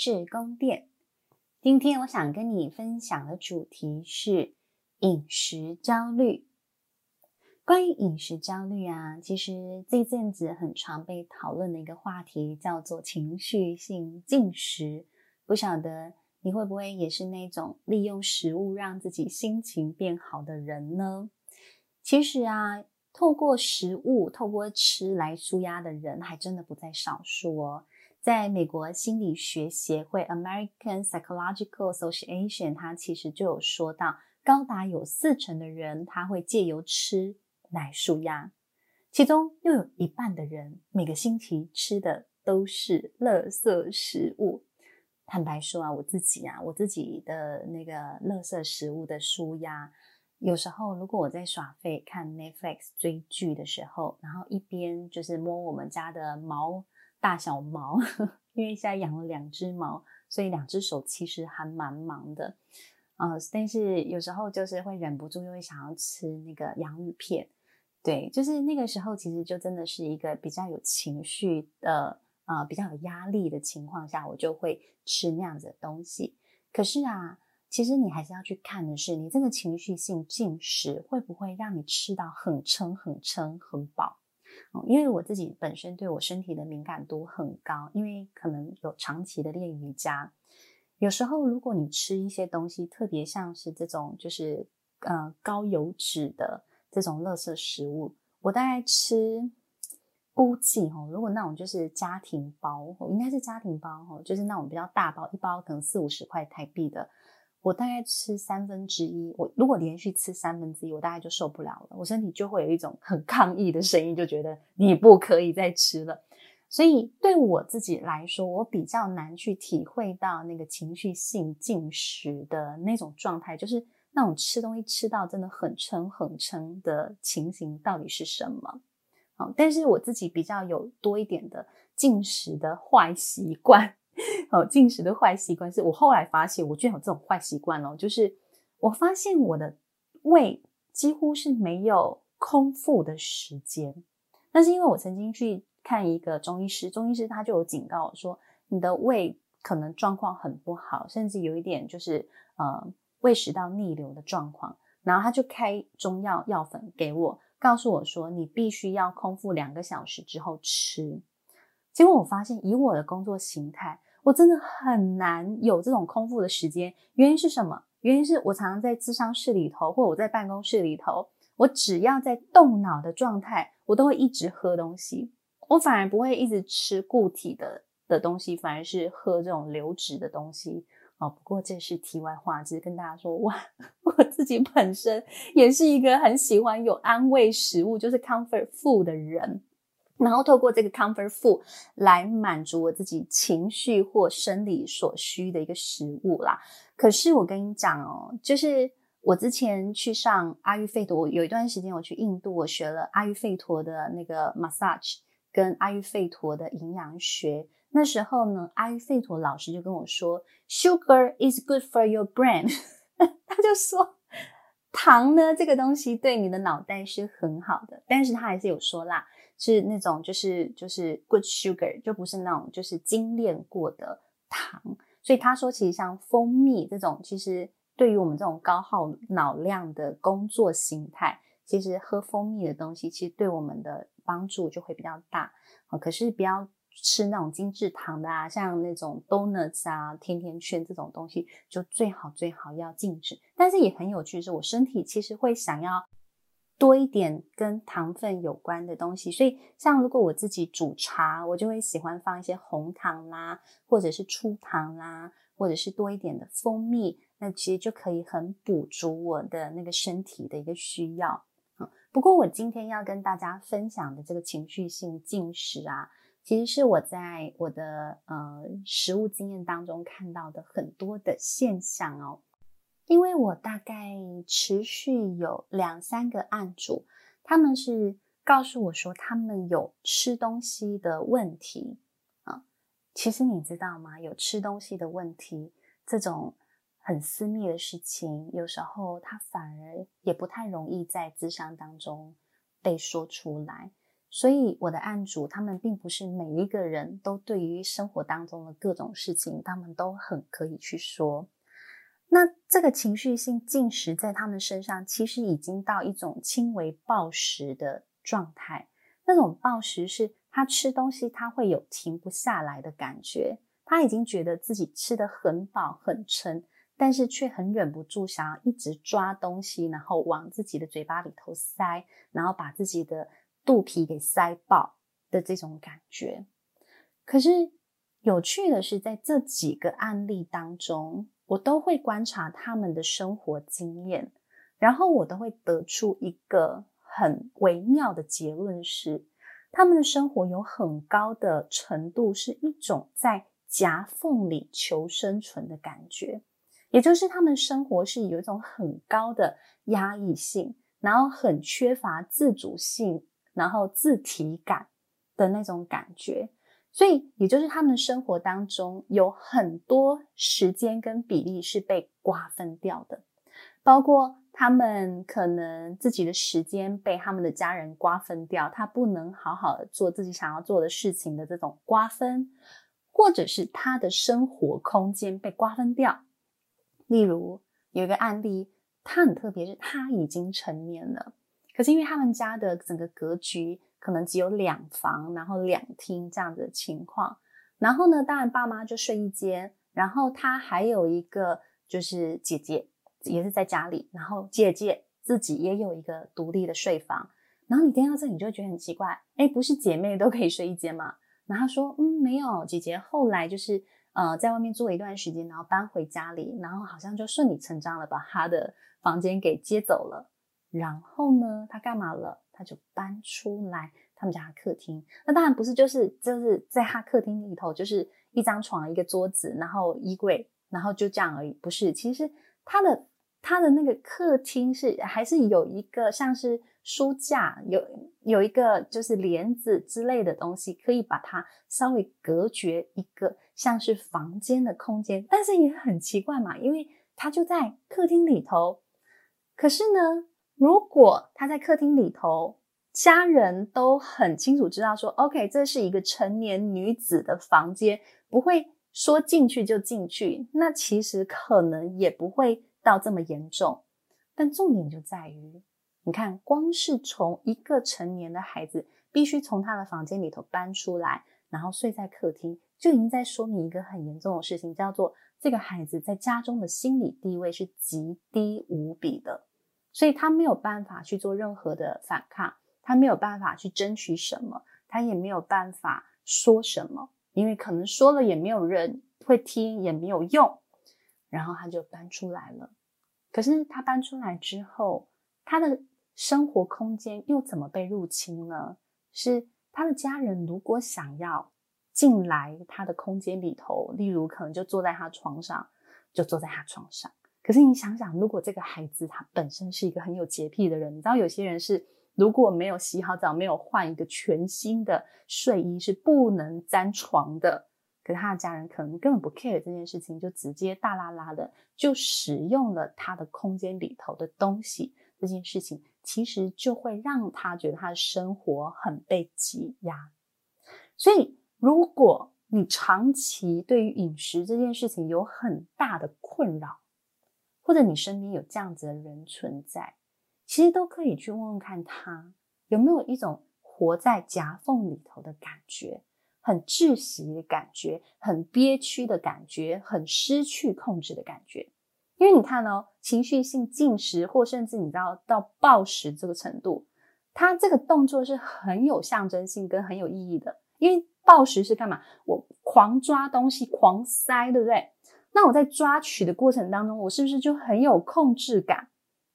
智宫殿。今天我想跟你分享的主题是饮食焦虑。关于饮食焦虑啊，其实这阵子很常被讨论的一个话题叫做情绪性进食。不晓得你会不会也是那种利用食物让自己心情变好的人呢？其实啊。透过食物、透过吃来舒压的人，还真的不在少数哦。在美国心理学协会 （American Psychological Association），它其实就有说到，高达有四成的人他会借由吃来舒压，其中又有一半的人每个星期吃的都是垃圾食物。坦白说啊，我自己啊，我自己的那个垃圾食物的舒压。有时候，如果我在耍废看 Netflix 追剧的时候，然后一边就是摸我们家的毛大小毛，因为现在养了两只猫，所以两只手其实还蛮忙的，呃，但是有时候就是会忍不住又会想要吃那个洋芋片，对，就是那个时候其实就真的是一个比较有情绪的，呃，比较有压力的情况下，我就会吃那样子的东西。可是啊。其实你还是要去看的是，你这个情绪性进食会不会让你吃到很撑、很撑、很饱？嗯，因为我自己本身对我身体的敏感度很高，因为可能有长期的练瑜伽。有时候如果你吃一些东西，特别像是这种就是呃高油脂的这种垃圾食物，我大概吃估计哦，如果那种就是家庭包，应该是家庭包哈，就是那种比较大包，一包可能四五十块台币的。我大概吃三分之一，我如果连续吃三分之一，我大概就受不了了，我身体就会有一种很抗议的声音，就觉得你不可以再吃了。所以对我自己来说，我比较难去体会到那个情绪性进食的那种状态，就是那种吃东西吃到真的很撑很撑的情形到底是什么？好，但是我自己比较有多一点的进食的坏习惯。哦，进食的坏习惯是我后来发现，我居然有这种坏习惯哦，就是我发现我的胃几乎是没有空腹的时间。那是因为我曾经去看一个中医师，中医师他就有警告我说，你的胃可能状况很不好，甚至有一点就是呃胃食道逆流的状况。然后他就开中药药粉给我，告诉我说，你必须要空腹两个小时之后吃。结果我发现，以我的工作形态，我真的很难有这种空腹的时间。原因是什么？原因是我常常在咨商室里头，或我在办公室里头，我只要在动脑的状态，我都会一直喝东西。我反而不会一直吃固体的的东西，反而是喝这种流质的东西。哦，不过这是题外话，只是跟大家说，哇，我自己本身也是一个很喜欢有安慰食物，就是 comfort food 的人。然后透过这个 comfort food 来满足我自己情绪或生理所需的一个食物啦。可是我跟你讲哦，就是我之前去上阿育吠陀，有一段时间我去印度，我学了阿育吠陀的那个 massage 跟阿育吠陀的营养学。那时候呢，阿育吠陀老师就跟我说，Sugar is good for your brain。他就说，糖呢这个东西对你的脑袋是很好的，但是他还是有说啦。是那种就是就是 good sugar，就不是那种就是精炼过的糖。所以他说，其实像蜂蜜这种，其实对于我们这种高耗脑量的工作形态，其实喝蜂蜜的东西，其实对我们的帮助就会比较大。可是不要吃那种精致糖的啊，像那种 donuts 啊、甜甜圈这种东西，就最好最好要禁止。但是也很有趣是，我身体其实会想要。多一点跟糖分有关的东西，所以像如果我自己煮茶，我就会喜欢放一些红糖啦，或者是粗糖啦，或者是多一点的蜂蜜，那其实就可以很补足我的那个身体的一个需要。嗯，不过我今天要跟大家分享的这个情绪性进食啊，其实是我在我的呃食物经验当中看到的很多的现象哦。因为我大概持续有两三个案主，他们是告诉我说他们有吃东西的问题啊。其实你知道吗？有吃东西的问题这种很私密的事情，有时候他反而也不太容易在咨商当中被说出来。所以我的案主他们并不是每一个人都对于生活当中的各种事情，他们都很可以去说。那这个情绪性进食在他们身上，其实已经到一种轻微暴食的状态。那种暴食是他吃东西他会有停不下来的感觉，他已经觉得自己吃得很饱很撑，但是却很忍不住想要一直抓东西，然后往自己的嘴巴里头塞，然后把自己的肚皮给塞爆的这种感觉。可是有趣的是，在这几个案例当中，我都会观察他们的生活经验，然后我都会得出一个很微妙的结论是，他们的生活有很高的程度是一种在夹缝里求生存的感觉，也就是他们生活是有一种很高的压抑性，然后很缺乏自主性，然后自体感的那种感觉。所以，也就是他们生活当中有很多时间跟比例是被瓜分掉的，包括他们可能自己的时间被他们的家人瓜分掉，他不能好好的做自己想要做的事情的这种瓜分，或者是他的生活空间被瓜分掉。例如，有一个案例，他很特别，是他已经成年了，可是因为他们家的整个格局。可能只有两房，然后两厅这样子的情况。然后呢，当然爸妈就睡一间，然后他还有一个就是姐姐，也是在家里。然后姐姐自己也有一个独立的睡房。然后你听到这，你就会觉得很奇怪，诶，不是姐妹都可以睡一间吗？然后说，嗯，没有，姐姐后来就是呃在外面住了一段时间，然后搬回家里，然后好像就顺理成章了，把她的房间给接走了。然后呢，她干嘛了？他就搬出来他们家的客厅，那当然不是，就是就是在他客厅里头，就是一张床、一个桌子，然后衣柜，然后就这样而已。不是，其实他的他的那个客厅是还是有一个像是书架，有有一个就是帘子之类的东西，可以把它稍微隔绝一个像是房间的空间。但是也很奇怪嘛，因为他就在客厅里头，可是呢。如果他在客厅里头，家人都很清楚知道说，OK，这是一个成年女子的房间，不会说进去就进去，那其实可能也不会到这么严重。但重点就在于，你看，光是从一个成年的孩子必须从他的房间里头搬出来，然后睡在客厅，就已经在说明一个很严重的事情，叫做这个孩子在家中的心理地位是极低无比的。所以他没有办法去做任何的反抗，他没有办法去争取什么，他也没有办法说什么，因为可能说了也没有人会听，也没有用。然后他就搬出来了。可是他搬出来之后，他的生活空间又怎么被入侵呢？是他的家人如果想要进来他的空间里头，例如可能就坐在他床上，就坐在他床上。可是你想想，如果这个孩子他本身是一个很有洁癖的人，你知道有些人是如果没有洗好澡，没有换一个全新的睡衣是不能沾床的。可是他的家人可能根本不 care 这件事情，就直接大拉拉的就使用了他的空间里头的东西。这件事情其实就会让他觉得他的生活很被挤压。所以如果你长期对于饮食这件事情有很大的困扰，或者你身边有这样子的人存在，其实都可以去问问看他有没有一种活在夹缝里头的感觉，很窒息的感觉，很憋屈的感觉，很失去控制的感觉。因为你看哦，情绪性进食或甚至你知道到暴食这个程度，他这个动作是很有象征性跟很有意义的。因为暴食是干嘛？我狂抓东西，狂塞，对不对？那我在抓取的过程当中，我是不是就很有控制感？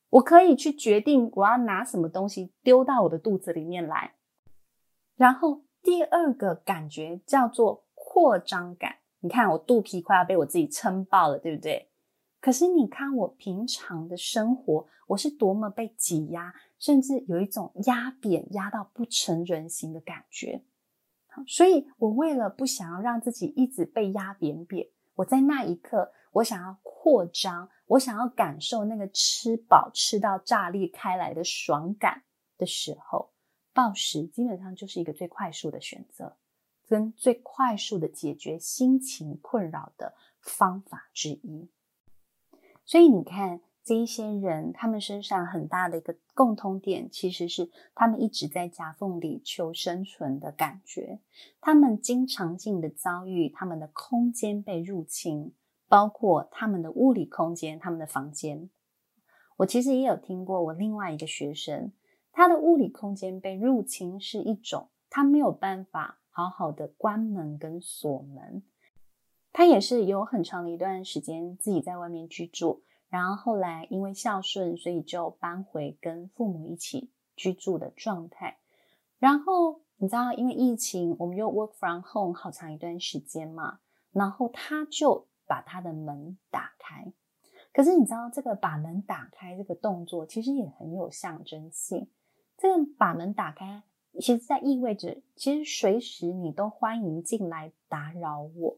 我可以去决定我要拿什么东西丢到我的肚子里面来。然后第二个感觉叫做扩张感。你看我肚皮快要被我自己撑爆了，对不对？可是你看我平常的生活，我是多么被挤压，甚至有一种压扁、压到不成人形的感觉。所以我为了不想要让自己一直被压扁扁。我在那一刻，我想要扩张，我想要感受那个吃饱吃到炸裂开来的爽感的时候，暴食基本上就是一个最快速的选择，跟最快速的解决心情困扰的方法之一。所以你看，这一些人，他们身上很大的一个共通点，其实是他们一直在夹缝里求生存的感觉。他们经常性的遭遇他们的空间被入侵，包括他们的物理空间，他们的房间。我其实也有听过，我另外一个学生，他的物理空间被入侵是一种，他没有办法好好的关门跟锁门。他也是有很长的一段时间自己在外面居住，然后后来因为孝顺，所以就搬回跟父母一起居住的状态。然后你知道，因为疫情，我们又 work from home 好长一段时间嘛，然后他就把他的门打开。可是你知道，这个把门打开这个动作其实也很有象征性。这个把门打开，其实在意味着，其实随时你都欢迎进来打扰我。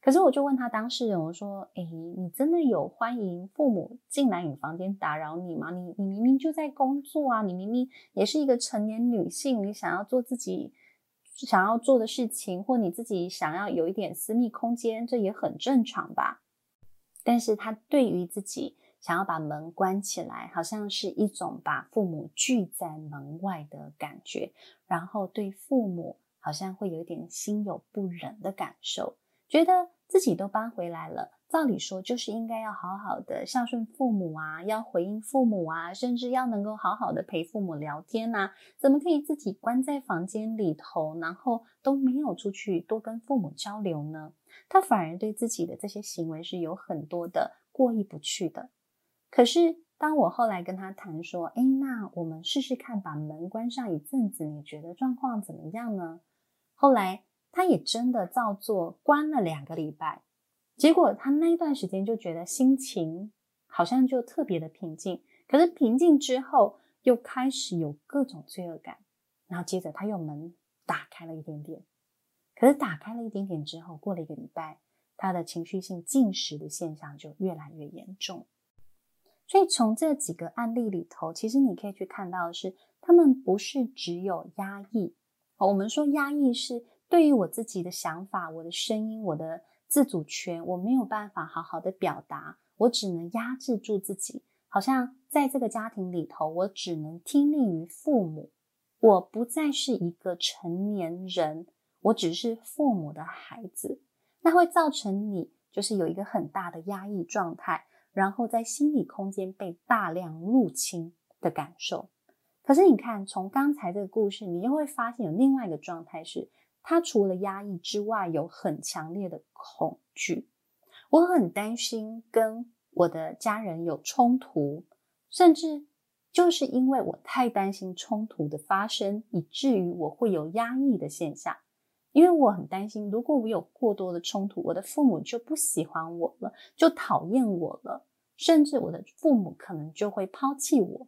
可是我就问他当事人，我说：“诶，你真的有欢迎父母进来你房间打扰你吗？你你明明就在工作啊，你明明也是一个成年女性，你想要做自己想要做的事情，或你自己想要有一点私密空间，这也很正常吧？”但是他对于自己想要把门关起来，好像是一种把父母拒在门外的感觉，然后对父母好像会有点心有不忍的感受，觉得。自己都搬回来了，照理说就是应该要好好的孝顺父母啊，要回应父母啊，甚至要能够好好的陪父母聊天呐。怎么可以自己关在房间里头，然后都没有出去多跟父母交流呢？他反而对自己的这些行为是有很多的过意不去的。可是当我后来跟他谈说，哎，那我们试试看把门关上一阵子，你觉得状况怎么样呢？后来。他也真的照做，关了两个礼拜，结果他那一段时间就觉得心情好像就特别的平静。可是平静之后，又开始有各种罪恶感，然后接着他又门打开了一点点。可是打开了一点点之后，过了一个礼拜，他的情绪性进食的现象就越来越严重。所以从这几个案例里头，其实你可以去看到的是，他们不是只有压抑。我们说压抑是。对于我自己的想法、我的声音、我的自主权，我没有办法好好的表达，我只能压制住自己。好像在这个家庭里头，我只能听命于父母，我不再是一个成年人，我只是父母的孩子。那会造成你就是有一个很大的压抑状态，然后在心理空间被大量入侵的感受。可是你看，从刚才这个故事，你又会发现有另外一个状态是。他除了压抑之外，有很强烈的恐惧。我很担心跟我的家人有冲突，甚至就是因为我太担心冲突的发生，以至于我会有压抑的现象。因为我很担心，如果我有过多的冲突，我的父母就不喜欢我了，就讨厌我了，甚至我的父母可能就会抛弃我。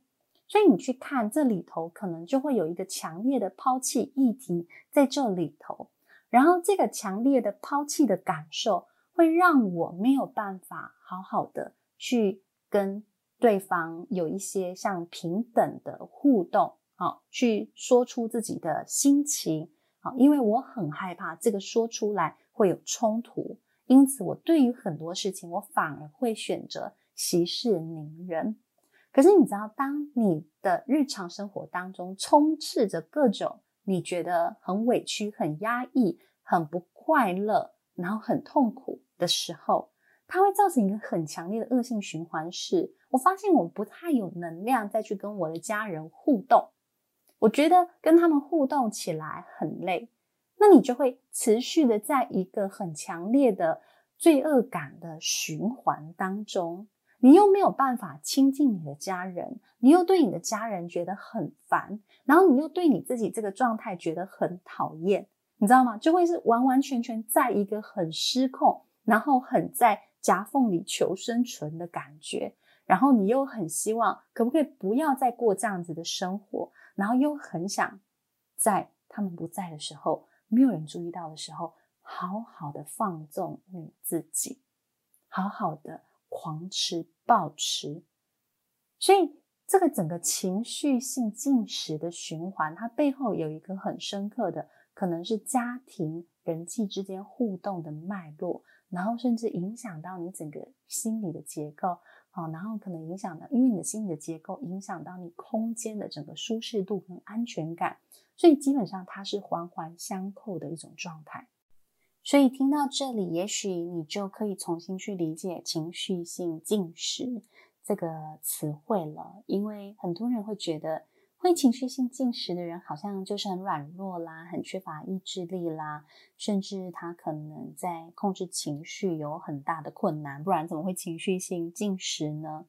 所以你去看这里头，可能就会有一个强烈的抛弃议题在这里头，然后这个强烈的抛弃的感受，会让我没有办法好好的去跟对方有一些像平等的互动，好，去说出自己的心情，好，因为我很害怕这个说出来会有冲突，因此我对于很多事情，我反而会选择息事宁人。可是你知道，当你的日常生活当中充斥着各种你觉得很委屈、很压抑、很不快乐，然后很痛苦的时候，它会造成一个很强烈的恶性循环。是我发现我不太有能量再去跟我的家人互动，我觉得跟他们互动起来很累，那你就会持续的在一个很强烈的罪恶感的循环当中。你又没有办法亲近你的家人，你又对你的家人觉得很烦，然后你又对你自己这个状态觉得很讨厌，你知道吗？就会是完完全全在一个很失控，然后很在夹缝里求生存的感觉，然后你又很希望可不可以不要再过这样子的生活，然后又很想在他们不在的时候，没有人注意到的时候，好好的放纵你自己，好好的。狂吃暴吃，所以这个整个情绪性进食的循环，它背后有一个很深刻的，可能是家庭人际之间互动的脉络，然后甚至影响到你整个心理的结构，好，然后可能影响到，因为你的心理的结构影响到你空间的整个舒适度跟安全感，所以基本上它是环环相扣的一种状态。所以听到这里，也许你就可以重新去理解情绪性进食。这个词汇了，因为很多人会觉得会情绪性进食的人好像就是很软弱啦，很缺乏意志力啦，甚至他可能在控制情绪有很大的困难，不然怎么会情绪性进食呢？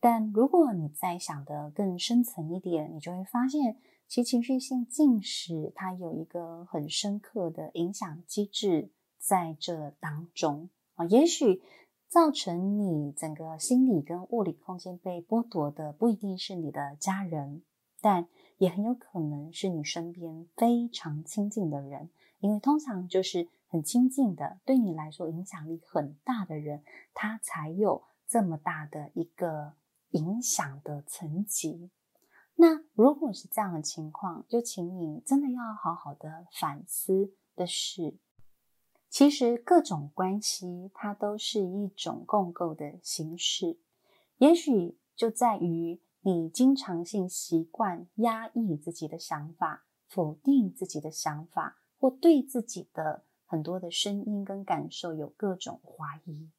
但如果你再想得更深层一点，你就会发现，其情绪性进食它有一个很深刻的影响机制在这当中啊，也许。造成你整个心理跟物理空间被剥夺的，不一定是你的家人，但也很有可能是你身边非常亲近的人，因为通常就是很亲近的，对你来说影响力很大的人，他才有这么大的一个影响的层级。那如果是这样的情况，就请你真的要好好的反思的是。其实各种关系，它都是一种共构的形式。也许就在于你经常性习惯压抑自己的想法，否定自己的想法，或对自己的很多的声音跟感受有各种怀疑，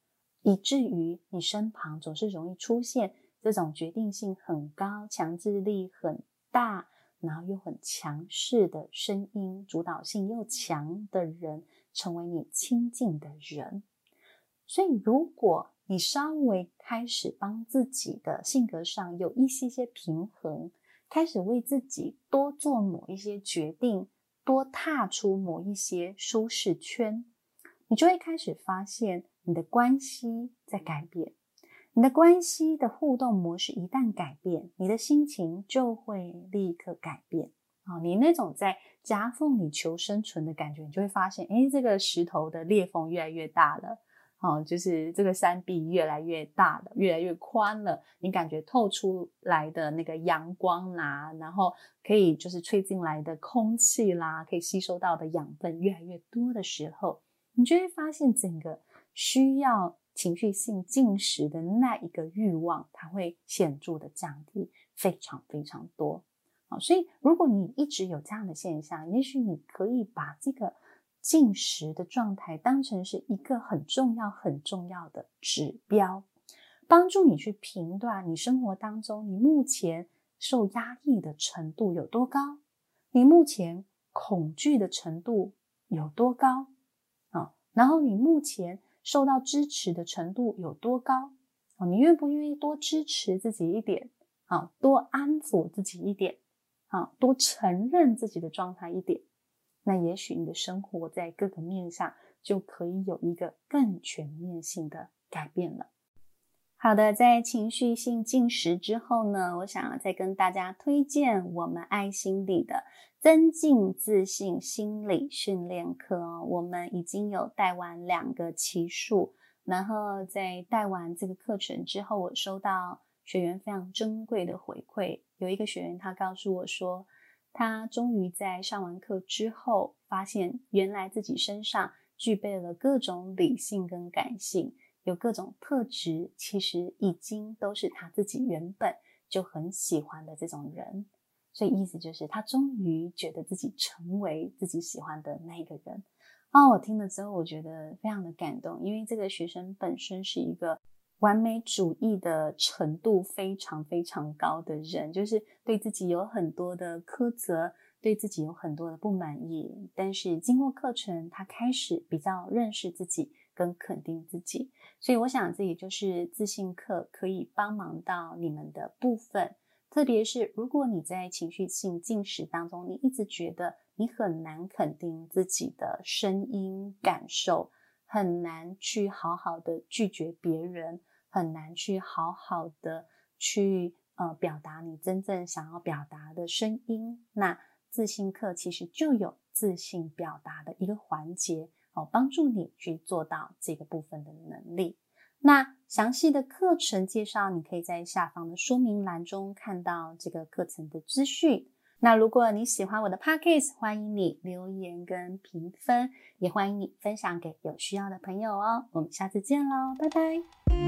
以至于你身旁总是容易出现这种决定性很高、强制力很大，然后又很强势的声音，主导性又强的人。成为你亲近的人，所以如果你稍微开始帮自己的性格上有一些些平衡，开始为自己多做某一些决定，多踏出某一些舒适圈，你就会开始发现你的关系在改变。你的关系的互动模式一旦改变，你的心情就会立刻改变。啊，你那种在夹缝里求生存的感觉，你就会发现，诶，这个石头的裂缝越来越大了，哦，就是这个山壁越来越大了，越来越宽了。你感觉透出来的那个阳光啦，然后可以就是吹进来的空气啦，可以吸收到的养分越来越多的时候，你就会发现整个需要情绪性进食的那一个欲望，它会显著的降低，非常非常多。啊，所以如果你一直有这样的现象，也许你可以把这个进食的状态当成是一个很重要、很重要的指标，帮助你去评断你生活当中你目前受压抑的程度有多高，你目前恐惧的程度有多高啊，然后你目前受到支持的程度有多高啊，你愿不愿意多支持自己一点啊，多安抚自己一点。啊，多承认自己的状态一点，那也许你的生活在各个面上就可以有一个更全面性的改变了。好的，在情绪性进食之后呢，我想要再跟大家推荐我们爱心理的增进自信心理训练课哦。我们已经有带完两个期数，然后在带完这个课程之后，我收到学员非常珍贵的回馈。有一个学员，他告诉我说，他终于在上完课之后，发现原来自己身上具备了各种理性跟感性，有各种特质，其实已经都是他自己原本就很喜欢的这种人。所以意思就是，他终于觉得自己成为自己喜欢的那个人。哦，我听了之后，我觉得非常的感动，因为这个学生本身是一个。完美主义的程度非常非常高的人，就是对自己有很多的苛责，对自己有很多的不满意。但是经过课程，他开始比较认识自己，跟肯定自己。所以我想，这也就是自信课可以帮忙到你们的部分。特别是如果你在情绪性进食当中，你一直觉得你很难肯定自己的声音感受，很难去好好的拒绝别人。很难去好好的去呃表达你真正想要表达的声音。那自信课其实就有自信表达的一个环节哦，帮助你去做到这个部分的能力。那详细的课程介绍，你可以在下方的说明栏中看到这个课程的资讯。那如果你喜欢我的 Podcast，欢迎你留言跟评分，也欢迎你分享给有需要的朋友哦。我们下次见喽，拜拜。